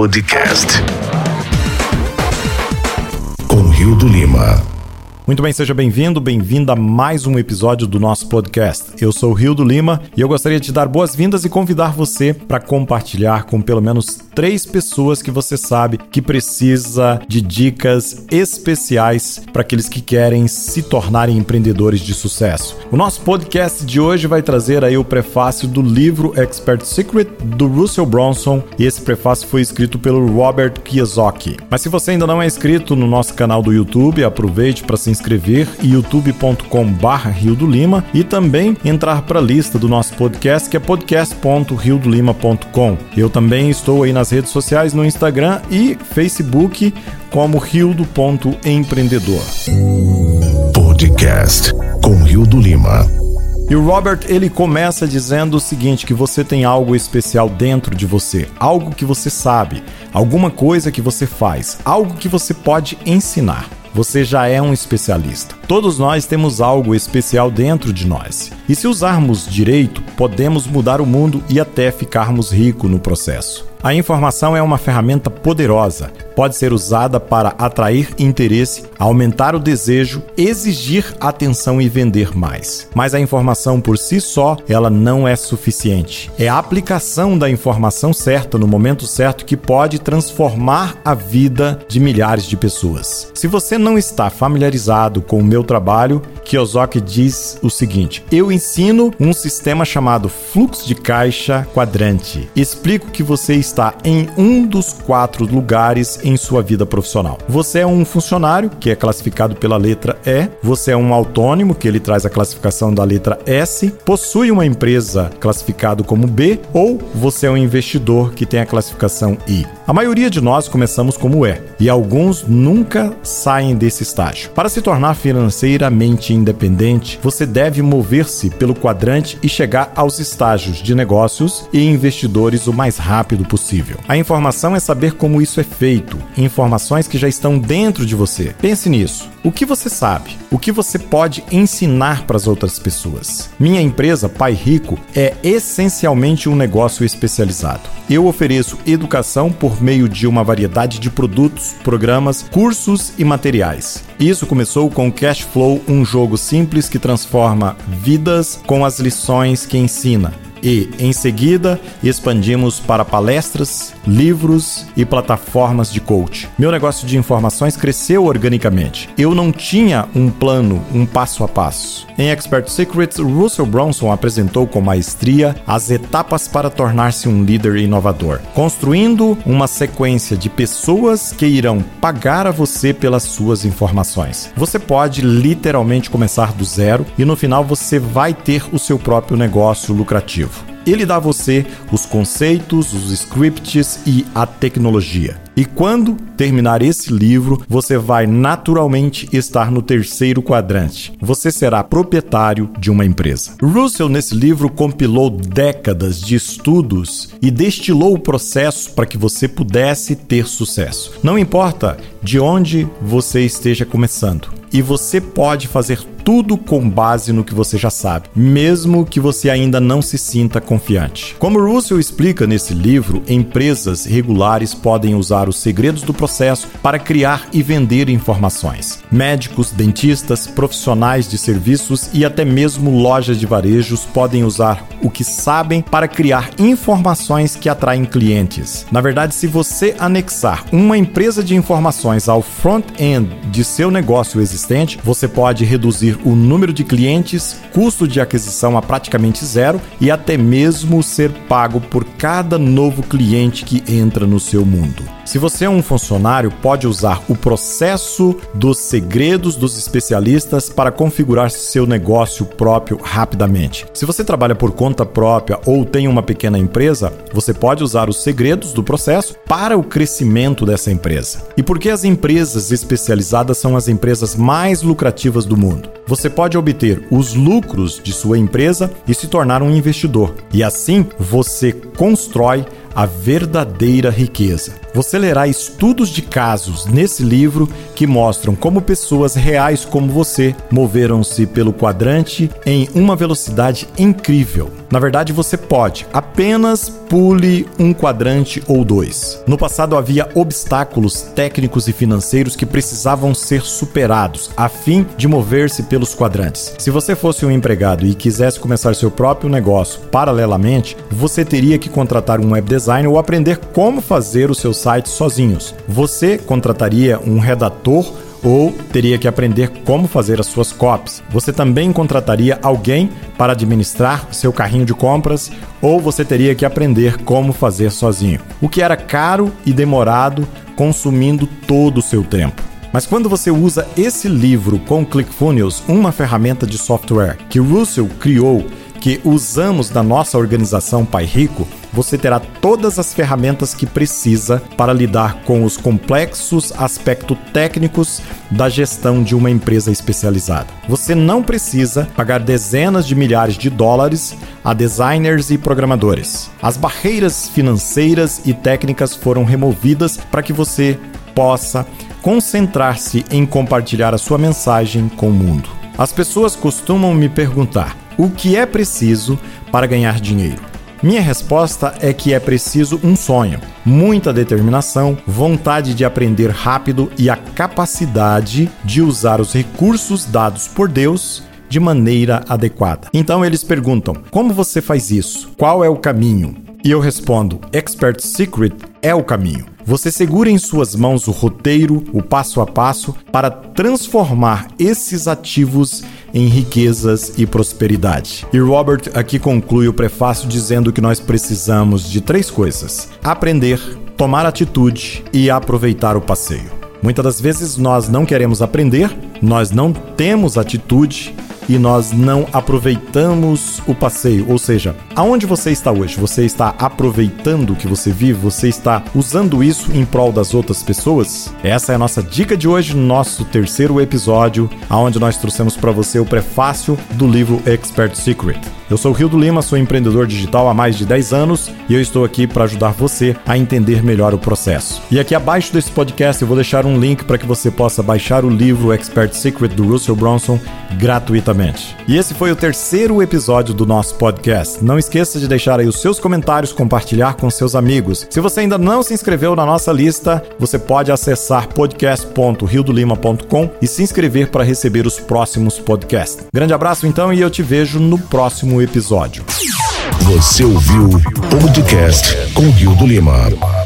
Podcast. Com Rio do Lima. Muito bem, seja bem-vindo, bem-vinda a mais um episódio do nosso podcast. Eu sou o Rio do Lima e eu gostaria de dar boas-vindas e convidar você para compartilhar com pelo menos três pessoas que você sabe que precisa de dicas especiais para aqueles que querem se tornarem empreendedores de sucesso. O nosso podcast de hoje vai trazer aí o prefácio do livro Expert Secret do Russell Bronson e esse prefácio foi escrito pelo Robert Kiyosaki. Mas se você ainda não é inscrito no nosso canal do YouTube, aproveite para se inscrever youtube.com/barra Rio do Lima e também entrar para a lista do nosso podcast que é podcast.riodolima.com. Eu também estou aí nas redes sociais no Instagram e Facebook como rildo.empreendedor. Podcast com Rio do Lima. E o Robert, ele começa dizendo o seguinte, que você tem algo especial dentro de você, algo que você sabe, alguma coisa que você faz, algo que você pode ensinar você já é um especialista. Todos nós temos algo especial dentro de nós. E se usarmos direito, podemos mudar o mundo e até ficarmos ricos no processo. A informação é uma ferramenta poderosa. Pode ser usada para atrair interesse, aumentar o desejo, exigir atenção e vender mais. Mas a informação por si só, ela não é suficiente. É a aplicação da informação certa no momento certo que pode transformar a vida de milhares de pessoas. Se você não está familiarizado com o meu trabalho, Kiyosaki diz o seguinte: Eu ensino um sistema chamado fluxo de caixa quadrante. Explico que você está em um dos quatro lugares em sua vida profissional. Você é um funcionário, que é classificado pela letra E, você é um autônomo, que ele traz a classificação da letra S, possui uma empresa classificado como B, ou você é um investidor que tem a classificação I. A maioria de nós começamos como E, e alguns nunca saem desse estágio. Para se tornar financeiramente independente, você deve mover-se pelo quadrante e chegar aos estágios de negócios e investidores o mais rápido possível. A informação é saber como isso é feito, informações que já estão dentro de você. Pense nisso. O que você sabe? O que você pode ensinar para as outras pessoas? Minha empresa, Pai Rico, é essencialmente um negócio especializado. Eu ofereço educação por meio de uma variedade de produtos, programas, cursos e materiais. Isso começou com Cash Flow, um jogo simples que transforma vidas com as lições que ensina e, em seguida, expandimos para palestras, livros e plataformas de coach. Meu negócio de informações cresceu organicamente. Eu não tinha um plano, um passo a passo. Em Expert Secrets, Russell Bronson apresentou com maestria as etapas para tornar-se um líder inovador, construindo uma sequência de pessoas que irão pagar a você pelas suas informações. Você pode literalmente começar do zero e no final você vai ter o seu próprio negócio lucrativo. Ele dá a você os conceitos, os scripts e a tecnologia. E quando terminar esse livro, você vai naturalmente estar no terceiro quadrante. Você será proprietário de uma empresa. Russell, nesse livro, compilou décadas de estudos e destilou o processo para que você pudesse ter sucesso. Não importa de onde você esteja começando. E você pode fazer tudo com base no que você já sabe, mesmo que você ainda não se sinta confiante. Como Russell explica nesse livro, empresas regulares podem usar os segredos do processo para criar e vender informações. Médicos, dentistas, profissionais de serviços e até mesmo lojas de varejos podem usar o que sabem para criar informações que atraem clientes. Na verdade, se você anexar uma empresa de informações ao front-end de seu negócio existente, você pode reduzir o número de clientes, custo de aquisição a praticamente zero e até mesmo ser pago por cada novo cliente que entra no seu mundo. Se você é um funcionário, pode usar o processo dos segredos dos especialistas para configurar seu negócio próprio rapidamente. Se você trabalha por conta própria ou tem uma pequena empresa, você pode usar os segredos do processo para o crescimento dessa empresa. E por que as empresas especializadas são as empresas mais lucrativas do mundo? Você pode obter os lucros de sua empresa e se tornar um investidor. E assim você constrói a verdadeira riqueza. Você lerá estudos de casos nesse livro que mostram como pessoas reais como você moveram-se pelo quadrante em uma velocidade incrível. Na verdade, você pode, apenas pule um quadrante ou dois. No passado havia obstáculos técnicos e financeiros que precisavam ser superados a fim de mover-se pelos quadrantes. Se você fosse um empregado e quisesse começar seu próprio negócio paralelamente, você teria que contratar um web designer ou aprender como fazer o seu site sozinhos. Você contrataria um redator ou teria que aprender como fazer as suas copies. Você também contrataria alguém para administrar seu carrinho de compras ou você teria que aprender como fazer sozinho, o que era caro e demorado, consumindo todo o seu tempo. Mas quando você usa esse livro com ClickFunnels, uma ferramenta de software que Russell criou que usamos na nossa organização Pai Rico, você terá todas as ferramentas que precisa para lidar com os complexos aspectos técnicos da gestão de uma empresa especializada. Você não precisa pagar dezenas de milhares de dólares a designers e programadores. As barreiras financeiras e técnicas foram removidas para que você possa concentrar-se em compartilhar a sua mensagem com o mundo. As pessoas costumam me perguntar: o que é preciso para ganhar dinheiro? Minha resposta é que é preciso um sonho, muita determinação, vontade de aprender rápido e a capacidade de usar os recursos dados por Deus de maneira adequada. Então eles perguntam: como você faz isso? Qual é o caminho? E eu respondo: Expert Secret é o caminho. Você segura em suas mãos o roteiro, o passo a passo, para transformar esses ativos em riquezas e prosperidade. E Robert aqui conclui o prefácio dizendo que nós precisamos de três coisas: aprender, tomar atitude e aproveitar o passeio. Muitas das vezes nós não queremos aprender, nós não temos atitude e nós não aproveitamos o passeio. Ou seja, aonde você está hoje? Você está aproveitando o que você vive? Você está usando isso em prol das outras pessoas? Essa é a nossa dica de hoje, nosso terceiro episódio, aonde nós trouxemos para você o prefácio do livro Expert Secret. Eu sou o Rio do Lima, sou empreendedor digital há mais de 10 anos e eu estou aqui para ajudar você a entender melhor o processo. E aqui abaixo desse podcast eu vou deixar um link para que você possa baixar o livro Expert Secret do Russell Bronson gratuitamente. E esse foi o terceiro episódio do nosso podcast. Não esqueça de deixar aí os seus comentários, compartilhar com seus amigos. Se você ainda não se inscreveu na nossa lista, você pode acessar podcast.riodolima.com e se inscrever para receber os próximos podcasts. Grande abraço então e eu te vejo no próximo episódio. Você ouviu o podcast com Rio do Lima.